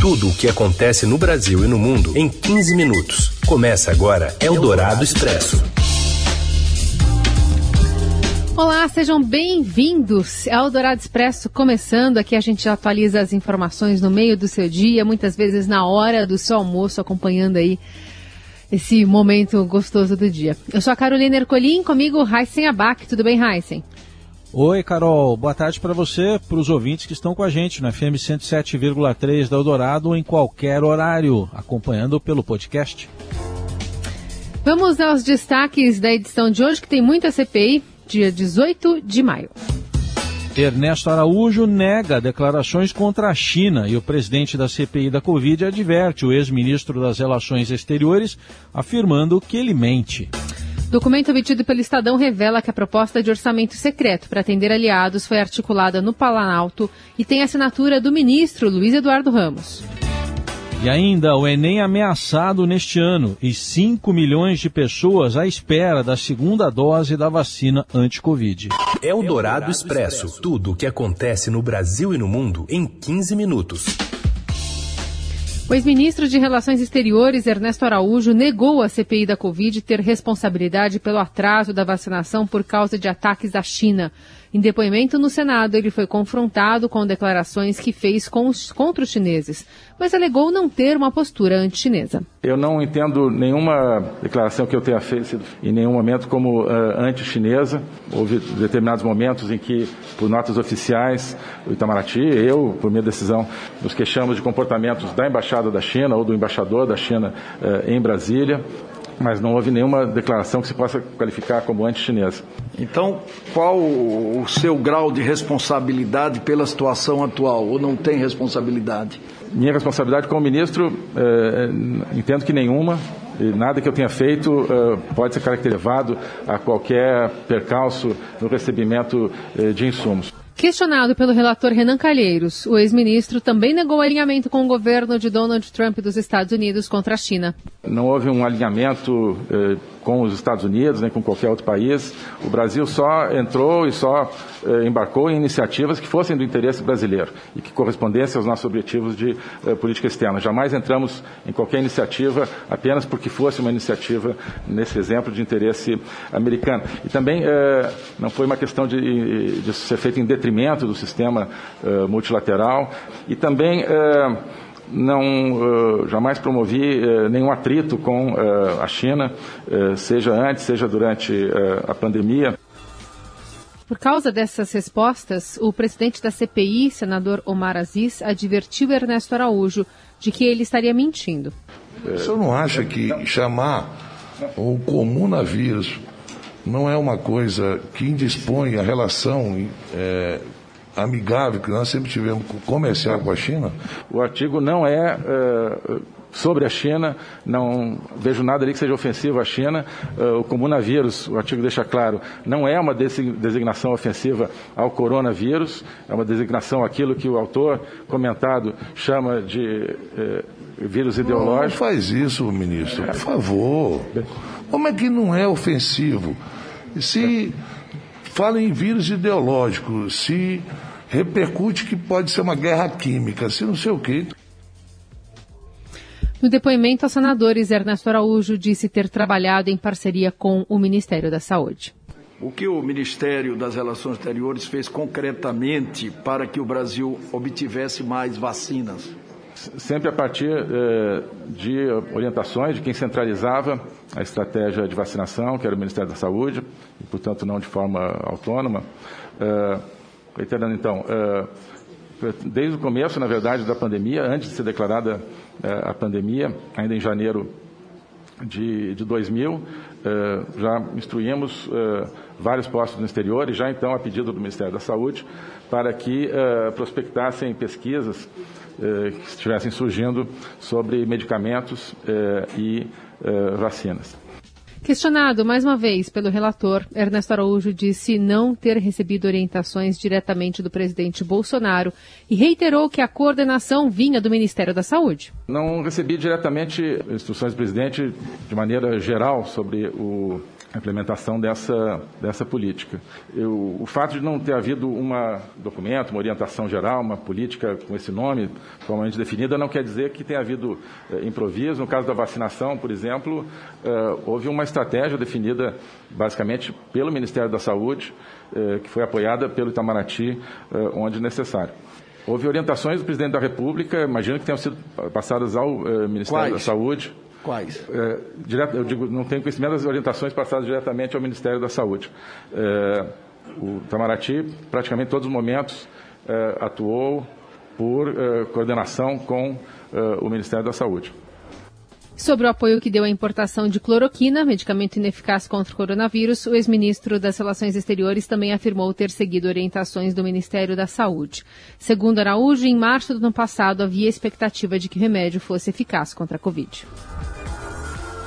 Tudo o que acontece no Brasil e no mundo em 15 minutos. Começa agora Eldorado Expresso. Olá, sejam bem-vindos ao Eldorado Expresso. Começando aqui, a gente atualiza as informações no meio do seu dia, muitas vezes na hora do seu almoço, acompanhando aí esse momento gostoso do dia. Eu sou a Carolina Ercolim, comigo Heisen Abac. Tudo bem, Heisen? Oi, Carol. Boa tarde para você, para os ouvintes que estão com a gente no FM 107,3 da Eldorado em qualquer horário, acompanhando pelo podcast. Vamos aos destaques da edição de hoje, que tem muita CPI, dia 18 de maio. Ernesto Araújo nega declarações contra a China e o presidente da CPI da Covid adverte o ex-ministro das Relações Exteriores, afirmando que ele mente. Documento obtido pelo Estadão revela que a proposta de orçamento secreto para atender aliados foi articulada no Planalto e tem assinatura do ministro Luiz Eduardo Ramos. E ainda o Enem ameaçado neste ano e 5 milhões de pessoas à espera da segunda dose da vacina anti-Covid. É o Dourado Expresso. Tudo o que acontece no Brasil e no mundo em 15 minutos. O ex-ministro de Relações Exteriores, Ernesto Araújo, negou à CPI da Covid ter responsabilidade pelo atraso da vacinação por causa de ataques à China. Em depoimento no Senado, ele foi confrontado com declarações que fez contra os chineses, mas alegou não ter uma postura anti-chinesa. Eu não entendo nenhuma declaração que eu tenha feito em nenhum momento como uh, anti-chinesa. Houve determinados momentos em que, por notas oficiais, o Itamaraty, eu, por minha decisão, nos queixamos de comportamentos da Embaixada da China ou do embaixador da China uh, em Brasília mas não houve nenhuma declaração que se possa qualificar como anti-chinesa. Então, qual o seu grau de responsabilidade pela situação atual, ou não tem responsabilidade? Minha responsabilidade como ministro, eh, entendo que nenhuma, nada que eu tenha feito eh, pode ser caracterizado a qualquer percalço no recebimento eh, de insumos. Questionado pelo relator Renan Calheiros, o ex-ministro também negou alinhamento com o governo de Donald Trump dos Estados Unidos contra a China. Não houve um alinhamento eh, com os Estados Unidos, nem com qualquer outro país. O Brasil só entrou e só eh, embarcou em iniciativas que fossem do interesse brasileiro e que correspondessem aos nossos objetivos de eh, política externa. Jamais entramos em qualquer iniciativa apenas porque fosse uma iniciativa, nesse exemplo, de interesse americano. E também eh, não foi uma questão de, de ser feita em detrimento do sistema eh, multilateral e também eh, não uh, jamais promovi uh, nenhum atrito com uh, a China, seja antes, seja durante a pandemia. Por causa dessas respostas, o presidente da CPI, senador Omar Aziz, advertiu Ernesto Araújo de que ele estaria mentindo. O senhor não acha que chamar o comunavírus não é uma coisa que indispõe a relação é, amigável que nós sempre tivemos comercial com a China? O artigo não é uh, sobre a China, não vejo nada ali que seja ofensivo à China. Uh, o comunavírus, o artigo deixa claro, não é uma designação ofensiva ao coronavírus, é uma designação aquilo que o autor comentado chama de uh, vírus ideológico. Não faz isso, ministro, por favor. Como é que não é ofensivo? Se fala em vírus ideológico, se repercute que pode ser uma guerra química, se não sei o quê. No depoimento aos senadores, Ernesto Araújo disse ter trabalhado em parceria com o Ministério da Saúde. O que o Ministério das Relações Exteriores fez concretamente para que o Brasil obtivesse mais vacinas? Sempre a partir eh, de orientações de quem centralizava a estratégia de vacinação, que era o Ministério da Saúde, e, portanto, não de forma autônoma. Eh, então, eh, desde o começo, na verdade, da pandemia, antes de ser declarada eh, a pandemia, ainda em janeiro de, de 2000, eh, já instruímos vários postos no exterior e já então a pedido do Ministério da Saúde para que prospectassem pesquisas que estivessem surgindo sobre medicamentos e vacinas. Questionado mais uma vez pelo relator, Ernesto Araújo disse não ter recebido orientações diretamente do presidente Bolsonaro e reiterou que a coordenação vinha do Ministério da Saúde. Não recebi diretamente instruções do presidente de maneira geral sobre o a implementação dessa, dessa política. Eu, o fato de não ter havido um documento, uma orientação geral, uma política com esse nome formalmente definida, não quer dizer que tenha havido eh, improviso. No caso da vacinação, por exemplo, eh, houve uma estratégia definida basicamente pelo Ministério da Saúde, eh, que foi apoiada pelo Itamaraty, eh, onde necessário. Houve orientações do presidente da República, imagino que tenham sido passadas ao eh, Ministério Quais? da Saúde Quais? É, direto, eu digo, não tenho conhecimento das orientações passadas diretamente ao Ministério da Saúde. É, o Itamaraty, praticamente todos os momentos, é, atuou por é, coordenação com é, o Ministério da Saúde. Sobre o apoio que deu à importação de cloroquina, medicamento ineficaz contra o coronavírus, o ex-ministro das Relações Exteriores também afirmou ter seguido orientações do Ministério da Saúde. Segundo Araújo, em março do ano passado havia expectativa de que o remédio fosse eficaz contra a Covid.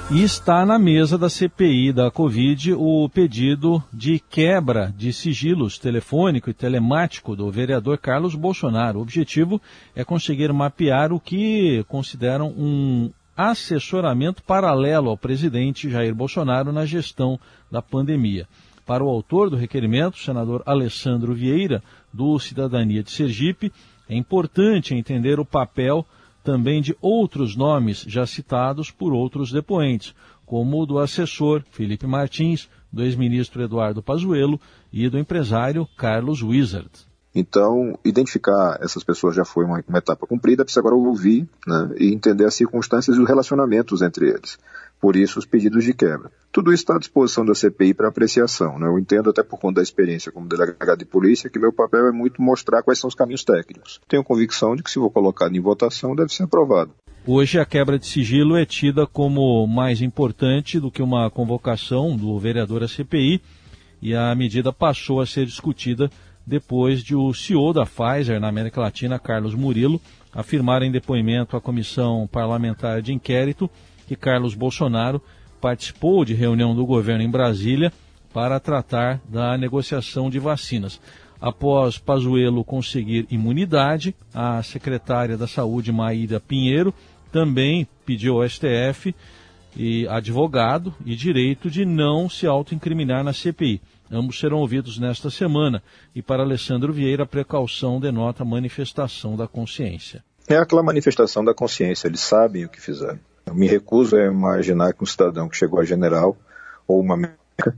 E está na mesa da CPI da Covid o pedido de quebra de sigilos telefônico e telemático do vereador Carlos Bolsonaro. O objetivo é conseguir mapear o que consideram um assessoramento paralelo ao presidente Jair Bolsonaro na gestão da pandemia. Para o autor do requerimento, o senador Alessandro Vieira, do Cidadania de Sergipe, é importante entender o papel também de outros nomes já citados por outros depoentes, como o do assessor Felipe Martins, do ex-ministro Eduardo Pazuello e do empresário Carlos Wizard. Então, identificar essas pessoas já foi uma, uma etapa cumprida, precisa agora ouvir né, e entender as circunstâncias e os relacionamentos entre eles. Por isso, os pedidos de quebra. Tudo isso está à disposição da CPI para apreciação. Né? Eu entendo, até por conta da experiência como delegado de polícia, que meu papel é muito mostrar quais são os caminhos técnicos. Tenho convicção de que, se for colocado em votação, deve ser aprovado. Hoje, a quebra de sigilo é tida como mais importante do que uma convocação do vereador à CPI, e a medida passou a ser discutida depois de o CEO da Pfizer na América Latina, Carlos Murilo, afirmar em depoimento à Comissão Parlamentar de Inquérito que Carlos Bolsonaro participou de reunião do governo em Brasília para tratar da negociação de vacinas. Após Pazuello conseguir imunidade, a secretária da Saúde, Maíra Pinheiro, também pediu ao STF e advogado e direito de não se autoincriminar na CPI. Ambos serão ouvidos nesta semana e para Alessandro Vieira a precaução denota manifestação da consciência. É aquela manifestação da consciência, eles sabem o que fizeram. Eu me recuso a imaginar que um cidadão que chegou a general ou uma médica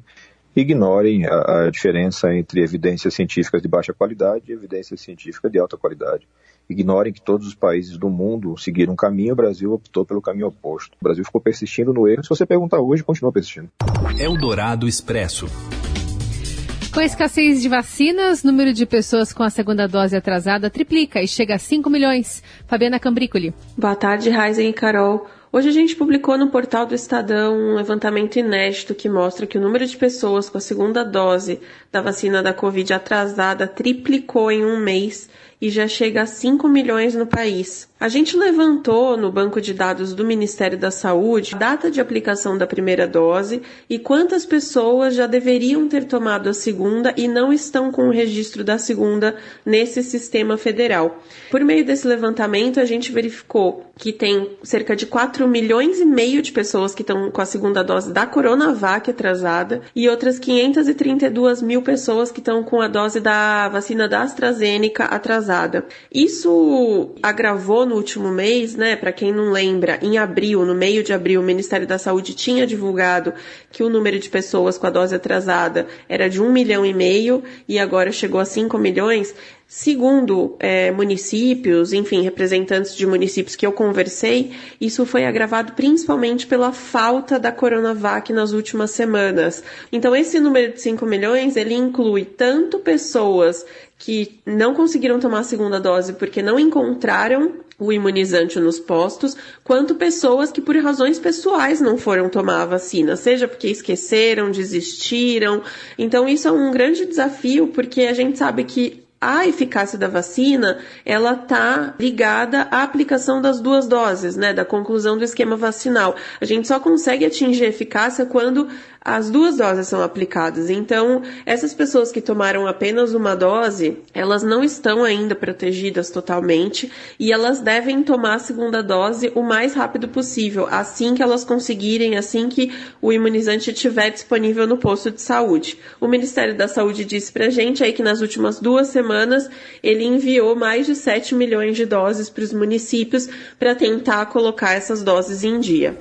ignorem a, a, diferença entre evidências científicas de baixa qualidade e evidências científicas de alta qualidade. Ignorem que todos os países do mundo seguiram um caminho, o Brasil optou pelo caminho oposto. O Brasil ficou persistindo no erro. Se você perguntar hoje, continua persistindo. Eldorado Expresso. Com a escassez de vacinas, número de pessoas com a segunda dose atrasada triplica e chega a 5 milhões. Fabiana Cambrícoli. Boa tarde, Raizen e Carol. Hoje a gente publicou no portal do Estadão um levantamento inédito que mostra que o número de pessoas com a segunda dose da vacina da Covid atrasada triplicou em um mês e já chega a 5 milhões no país. A gente levantou no banco de dados do Ministério da Saúde a data de aplicação da primeira dose e quantas pessoas já deveriam ter tomado a segunda e não estão com o registro da segunda nesse sistema federal. Por meio desse levantamento, a gente verificou que tem cerca de 4 milhões e meio de pessoas que estão com a segunda dose da Coronavac atrasada e outras 532 mil pessoas que estão com a dose da vacina da AstraZeneca atrasada. Isso agravou no último mês, né? Para quem não lembra, em abril, no meio de abril, o Ministério da Saúde tinha divulgado que o número de pessoas com a dose atrasada era de um milhão e meio e agora chegou a 5 milhões. Segundo é, municípios, enfim, representantes de municípios que eu conversei, isso foi agravado principalmente pela falta da Coronavac nas últimas semanas. Então, esse número de 5 milhões, ele inclui tanto pessoas que não conseguiram tomar a segunda dose porque não encontraram o imunizante nos postos, quanto pessoas que por razões pessoais não foram tomar a vacina, seja porque esqueceram, desistiram. Então isso é um grande desafio porque a gente sabe que a eficácia da vacina, ela está ligada à aplicação das duas doses, né, da conclusão do esquema vacinal. A gente só consegue atingir eficácia quando as duas doses são aplicadas. Então, essas pessoas que tomaram apenas uma dose, elas não estão ainda protegidas totalmente e elas devem tomar a segunda dose o mais rápido possível, assim que elas conseguirem, assim que o imunizante estiver disponível no posto de saúde. O Ministério da Saúde disse pra gente aí que nas últimas duas semanas ele enviou mais de 7 milhões de doses para os municípios para tentar colocar essas doses em dia.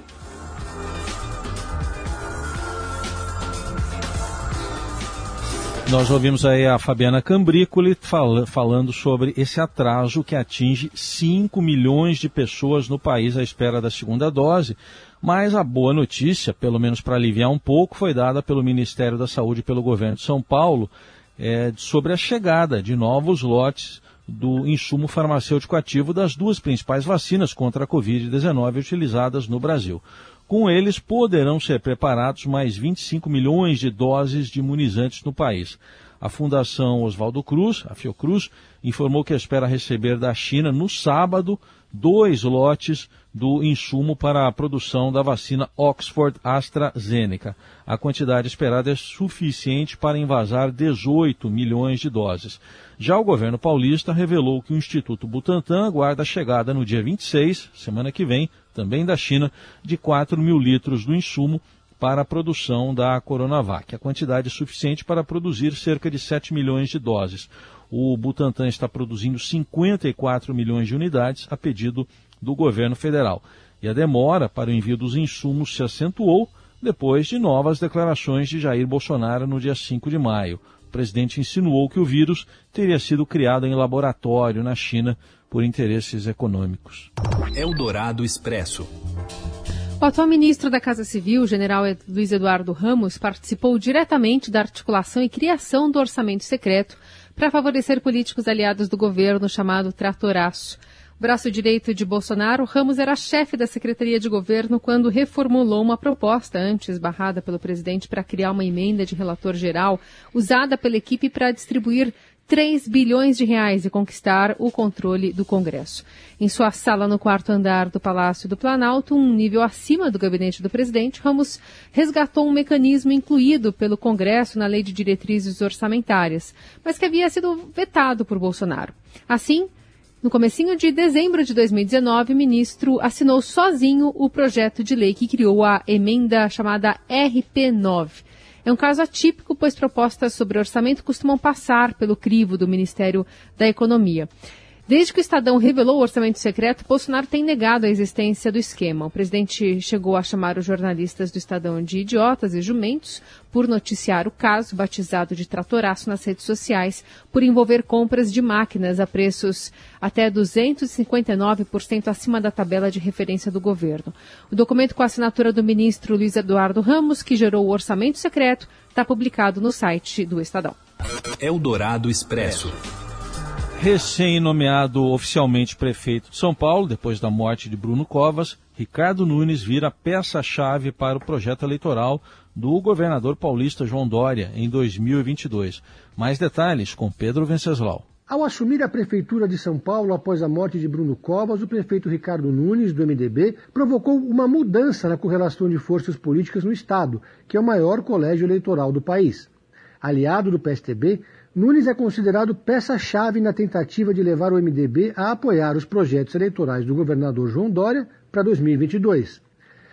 Nós ouvimos aí a Fabiana Cambrícoli fal falando sobre esse atraso que atinge 5 milhões de pessoas no país à espera da segunda dose. Mas a boa notícia, pelo menos para aliviar um pouco, foi dada pelo Ministério da Saúde e pelo governo de São Paulo é, sobre a chegada de novos lotes do insumo farmacêutico ativo das duas principais vacinas contra a Covid-19 utilizadas no Brasil. Com eles, poderão ser preparados mais 25 milhões de doses de imunizantes no país. A Fundação Oswaldo Cruz, a Fiocruz, informou que espera receber da China no sábado dois lotes do insumo para a produção da vacina Oxford AstraZeneca. A quantidade esperada é suficiente para invasar 18 milhões de doses. Já o governo paulista revelou que o Instituto Butantan aguarda a chegada no dia 26, semana que vem, também da China, de 4 mil litros do insumo para a produção da Coronavac. A quantidade é suficiente para produzir cerca de 7 milhões de doses. O Butantan está produzindo 54 milhões de unidades a pedido do governo federal. E a demora para o envio dos insumos se acentuou depois de novas declarações de Jair Bolsonaro no dia 5 de maio. O presidente insinuou que o vírus teria sido criado em laboratório na China por interesses econômicos. Eldorado Expresso. O atual ministro da Casa Civil, general Luiz Eduardo Ramos, participou diretamente da articulação e criação do orçamento secreto para favorecer políticos aliados do governo chamado Tratoraço. Braço direito de Bolsonaro, Ramos era chefe da Secretaria de Governo quando reformulou uma proposta antes barrada pelo presidente para criar uma emenda de relator geral usada pela equipe para distribuir 3 bilhões de reais e conquistar o controle do Congresso. Em sua sala no quarto andar do Palácio do Planalto, um nível acima do gabinete do presidente, Ramos resgatou um mecanismo incluído pelo Congresso na Lei de Diretrizes Orçamentárias, mas que havia sido vetado por Bolsonaro. Assim, no comecinho de dezembro de 2019, o ministro assinou sozinho o projeto de lei que criou a emenda chamada RP9 é um caso atípico, pois propostas sobre orçamento costumam passar pelo crivo do Ministério da Economia. Desde que o Estadão revelou o orçamento secreto, Bolsonaro tem negado a existência do esquema. O presidente chegou a chamar os jornalistas do Estadão de idiotas e jumentos por noticiar o caso, batizado de tratoraço nas redes sociais, por envolver compras de máquinas a preços até 259% acima da tabela de referência do governo. O documento com a assinatura do ministro Luiz Eduardo Ramos, que gerou o orçamento secreto, está publicado no site do Estadão. Eldorado Expresso recém-nomeado oficialmente prefeito de São Paulo, depois da morte de Bruno Covas, Ricardo Nunes vira peça-chave para o projeto eleitoral do governador paulista João Dória em 2022. Mais detalhes com Pedro Venceslau. Ao assumir a prefeitura de São Paulo após a morte de Bruno Covas, o prefeito Ricardo Nunes, do MDB, provocou uma mudança na correlação de forças políticas no Estado, que é o maior colégio eleitoral do país. Aliado do PSTB, Nunes é considerado peça-chave na tentativa de levar o MDB a apoiar os projetos eleitorais do governador João Dória para 2022.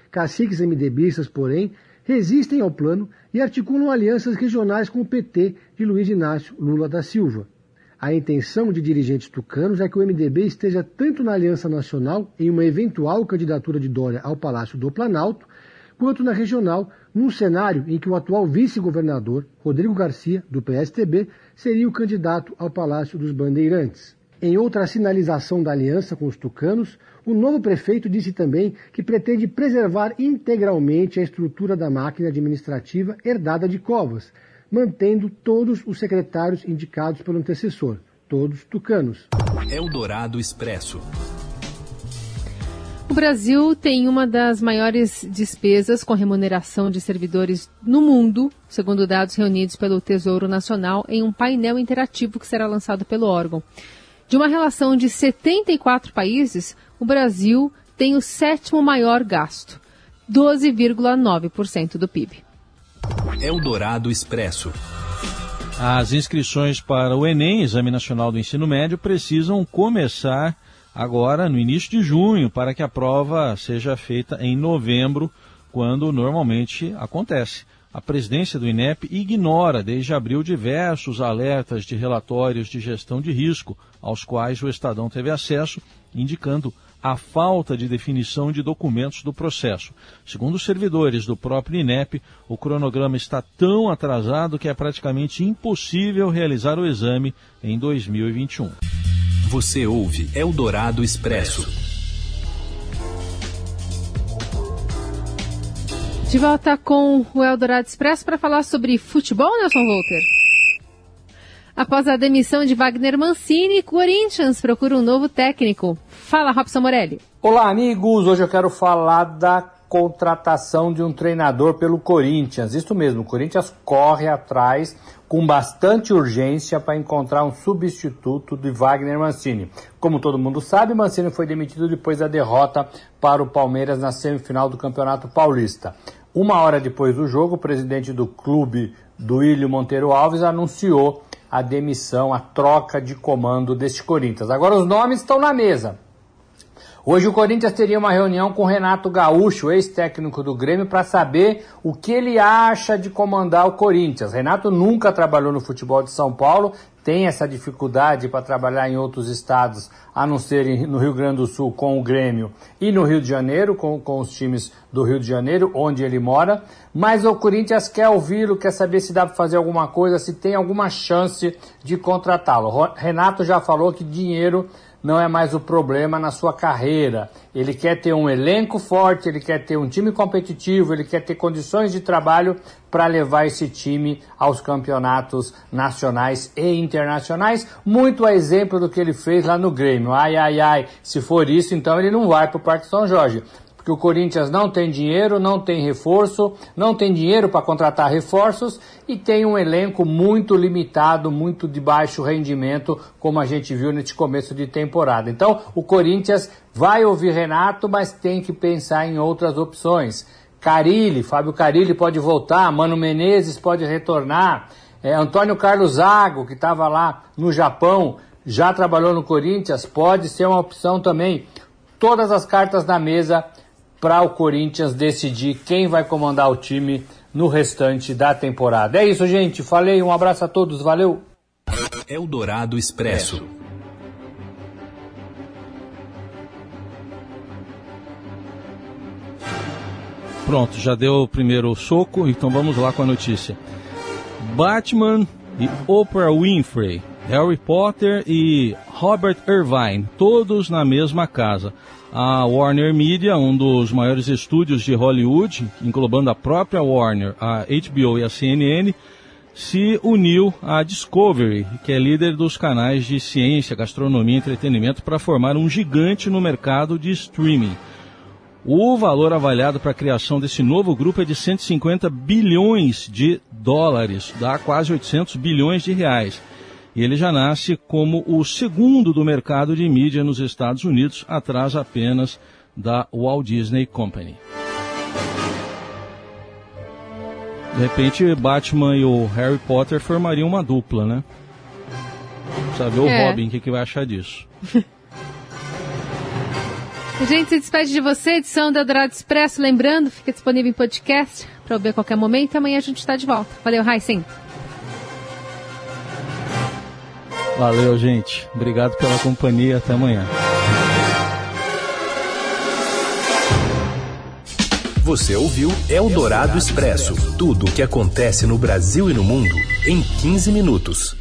Caciques MDBistas, porém, resistem ao plano e articulam alianças regionais com o PT de Luiz Inácio Lula da Silva. A intenção de dirigentes tucanos é que o MDB esteja tanto na Aliança Nacional, em uma eventual candidatura de Dória ao Palácio do Planalto, quanto na regional, num cenário em que o atual vice-governador, Rodrigo Garcia, do PSTB, seria o candidato ao Palácio dos Bandeirantes. Em outra sinalização da aliança com os tucanos, o novo prefeito disse também que pretende preservar integralmente a estrutura da máquina administrativa herdada de Covas, mantendo todos os secretários indicados pelo antecessor, todos tucanos. Eldorado Expresso. O Brasil tem uma das maiores despesas com remuneração de servidores no mundo, segundo dados reunidos pelo Tesouro Nacional em um painel interativo que será lançado pelo órgão. De uma relação de 74 países, o Brasil tem o sétimo maior gasto, 12,9% do PIB. Eldorado Expresso. As inscrições para o Enem, Exame Nacional do Ensino Médio, precisam começar agora no início de junho, para que a prova seja feita em novembro, quando normalmente acontece. A presidência do INEP ignora desde abril diversos alertas de relatórios de gestão de risco, aos quais o Estadão teve acesso, indicando a falta de definição de documentos do processo. Segundo os servidores do próprio INEP, o cronograma está tão atrasado que é praticamente impossível realizar o exame em 2021. Você ouve Eldorado Expresso. De volta com o Eldorado Expresso para falar sobre futebol, Nelson Volter. Após a demissão de Wagner Mancini, Corinthians procura um novo técnico. Fala, Robson Morelli. Olá, amigos. Hoje eu quero falar da contratação de um treinador pelo Corinthians. Isso mesmo, o Corinthians corre atrás com bastante urgência para encontrar um substituto de Wagner Mancini. Como todo mundo sabe, Mancini foi demitido depois da derrota para o Palmeiras na semifinal do Campeonato Paulista. Uma hora depois do jogo, o presidente do clube, Duílio Monteiro Alves, anunciou a demissão, a troca de comando deste Corinthians. Agora os nomes estão na mesa. Hoje o Corinthians teria uma reunião com Renato Gaúcho, ex-técnico do Grêmio, para saber o que ele acha de comandar o Corinthians. Renato nunca trabalhou no futebol de São Paulo, tem essa dificuldade para trabalhar em outros estados, a não ser no Rio Grande do Sul com o Grêmio e no Rio de Janeiro, com, com os times do Rio de Janeiro, onde ele mora. Mas o Corinthians quer ouvi-lo, quer saber se dá para fazer alguma coisa, se tem alguma chance de contratá-lo. Renato já falou que dinheiro não é mais o problema na sua carreira. Ele quer ter um elenco forte, ele quer ter um time competitivo, ele quer ter condições de trabalho para levar esse time aos campeonatos nacionais e internacionais. Muito a exemplo do que ele fez lá no Grêmio. Ai, ai, ai, se for isso, então ele não vai para o Parque São Jorge porque o Corinthians não tem dinheiro, não tem reforço, não tem dinheiro para contratar reforços e tem um elenco muito limitado, muito de baixo rendimento, como a gente viu neste começo de temporada. Então, o Corinthians vai ouvir Renato, mas tem que pensar em outras opções. Carilli, Fábio Carilli pode voltar, Mano Menezes pode retornar, é, Antônio Carlos Zago, que estava lá no Japão, já trabalhou no Corinthians, pode ser uma opção também. Todas as cartas na mesa para o Corinthians decidir quem vai comandar o time no restante da temporada. É isso, gente. Falei, um abraço a todos, valeu. Eldorado Expresso. Pronto, já deu o primeiro soco, então vamos lá com a notícia. Batman e Oprah Winfrey, Harry Potter e Robert Irvine, todos na mesma casa a Warner Media, um dos maiores estúdios de Hollywood, englobando a própria Warner, a HBO e a CNN, se uniu à Discovery, que é líder dos canais de ciência, gastronomia e entretenimento, para formar um gigante no mercado de streaming. O valor avaliado para a criação desse novo grupo é de 150 bilhões de dólares, dá quase 800 bilhões de reais e ele já nasce como o segundo do mercado de mídia nos Estados Unidos, atrás apenas da Walt Disney Company. De repente, Batman e o Harry Potter formariam uma dupla, né? Precisa ver é. o Robin, o que, que vai achar disso. A gente se despede de você, edição da Dourado Expresso. Lembrando, fica disponível em podcast para ouvir a qualquer momento. Amanhã a gente está de volta. Valeu, Heisen. Valeu, gente. Obrigado pela companhia. Até amanhã. Você ouviu Eldorado Expresso tudo o que acontece no Brasil e no mundo em 15 minutos.